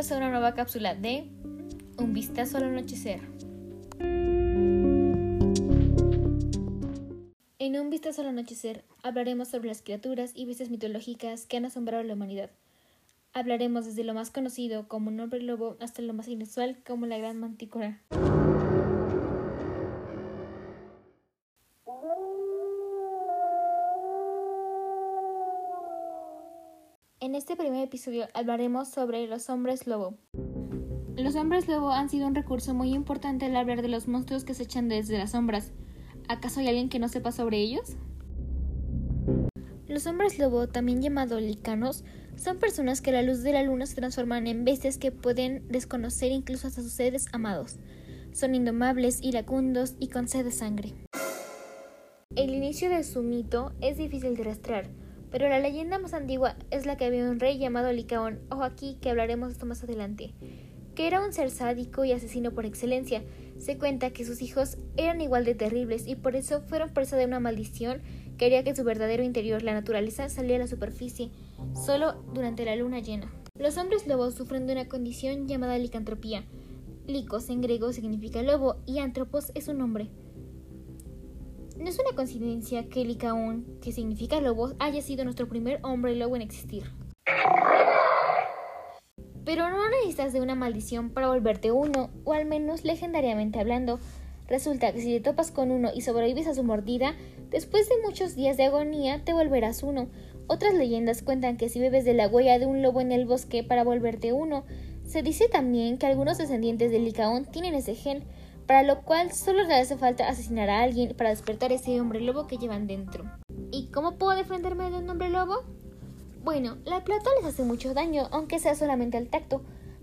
bienvenidos a una nueva cápsula de Un vistazo al anochecer. En Un vistazo al anochecer hablaremos sobre las criaturas y bestias mitológicas que han asombrado a la humanidad. Hablaremos desde lo más conocido como un hombre lobo hasta lo más inusual como la gran mantícora. En este primer episodio hablaremos sobre los hombres lobo. Los hombres lobo han sido un recurso muy importante al hablar de los monstruos que se echan desde las sombras. ¿Acaso hay alguien que no sepa sobre ellos? Los hombres lobo, también llamados licanos, son personas que a la luz de la luna se transforman en bestias que pueden desconocer incluso hasta sus seres amados. Son indomables, iracundos y con sed de sangre. El inicio de su mito es difícil de rastrear, pero la leyenda más antigua es la que había un rey llamado Licaón, ojo aquí que hablaremos esto más adelante, que era un ser sádico y asesino por excelencia. Se cuenta que sus hijos eran igual de terribles y por eso fueron presa de una maldición que haría que su verdadero interior, la naturaleza, saliera a la superficie, solo durante la luna llena. Los hombres lobos sufren de una condición llamada licantropía. Licos en griego significa lobo y antropos es un hombre. No es una coincidencia que Licaón, que significa lobo, haya sido nuestro primer hombre lobo en existir. Pero no necesitas de una maldición para volverte uno, o al menos legendariamente hablando. Resulta que si te topas con uno y sobrevives a su mordida, después de muchos días de agonía te volverás uno. Otras leyendas cuentan que si bebes de la huella de un lobo en el bosque para volverte uno, se dice también que algunos descendientes de Licaón tienen ese gen, para lo cual solo le hace falta asesinar a alguien para despertar ese hombre lobo que llevan dentro. ¿Y cómo puedo defenderme de un hombre lobo? Bueno, la plata les hace mucho daño, aunque sea solamente al tacto.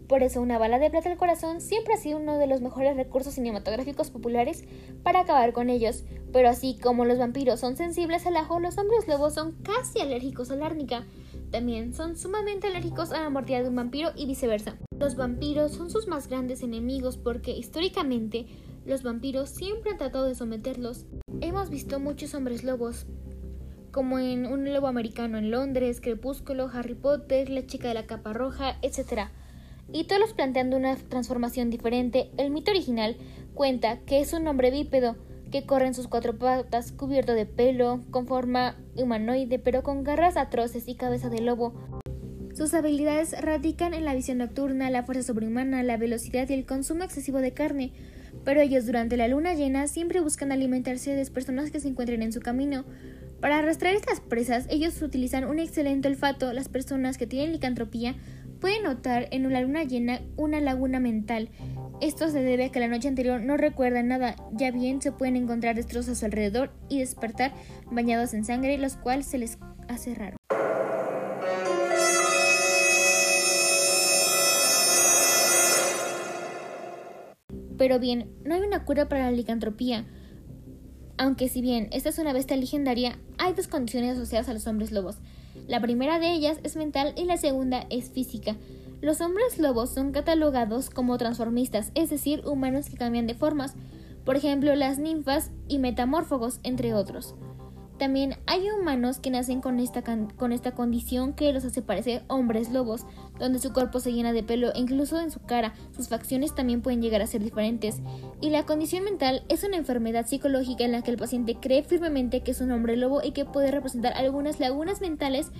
Por eso una bala de plata al corazón siempre ha sido uno de los mejores recursos cinematográficos populares para acabar con ellos. Pero así como los vampiros son sensibles al ajo, los hombres lobos son casi alérgicos a la árnica. También son sumamente alérgicos a la mordida de un vampiro y viceversa. Los vampiros son sus más grandes enemigos porque históricamente los vampiros siempre han tratado de someterlos. Hemos visto muchos hombres lobos, como en Un lobo americano en Londres, Crepúsculo, Harry Potter, La chica de la capa roja, etc. Y todos planteando una transformación diferente. El mito original cuenta que es un hombre bípedo que corre en sus cuatro patas, cubierto de pelo, con forma humanoide, pero con garras atroces y cabeza de lobo. Sus habilidades radican en la visión nocturna, la fuerza sobrehumana, la velocidad y el consumo excesivo de carne, pero ellos durante la luna llena siempre buscan alimentarse de las personas que se encuentren en su camino. Para arrastrar estas presas, ellos utilizan un excelente olfato. Las personas que tienen licantropía pueden notar en la luna llena una laguna mental. Esto se debe a que la noche anterior no recuerdan nada, ya bien se pueden encontrar destrozos a su alrededor y despertar bañados en sangre, los cuales se les hace raro. Pero bien, no hay una cura para la licantropía. Aunque si bien esta es una bestia legendaria, hay dos condiciones asociadas a los hombres lobos. La primera de ellas es mental y la segunda es física. Los hombres lobos son catalogados como transformistas, es decir, humanos que cambian de formas, por ejemplo las ninfas y metamórfogos, entre otros. También hay humanos que nacen con esta, con esta condición que los hace parecer hombres lobos, donde su cuerpo se llena de pelo e incluso en su cara sus facciones también pueden llegar a ser diferentes. Y la condición mental es una enfermedad psicológica en la que el paciente cree firmemente que es un hombre lobo y que puede representar algunas lagunas mentales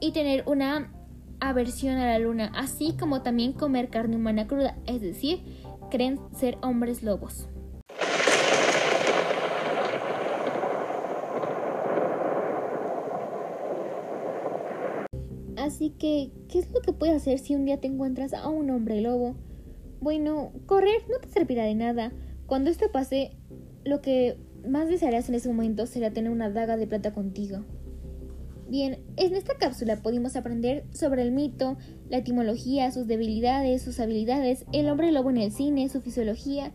y tener una aversión a la luna, así como también comer carne humana cruda, es decir, creen ser hombres lobos. Así que, ¿qué es lo que puedes hacer si un día te encuentras a un hombre lobo? Bueno, correr no te servirá de nada. Cuando esto pase, lo que más desearás en ese momento será tener una daga de plata contigo. Bien, en esta cápsula pudimos aprender sobre el mito, la etimología, sus debilidades, sus habilidades, el hombre lobo en el cine, su fisiología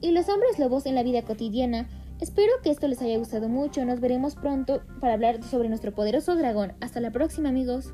y los hombres lobos en la vida cotidiana. Espero que esto les haya gustado mucho. Nos veremos pronto para hablar sobre nuestro poderoso dragón. Hasta la próxima amigos.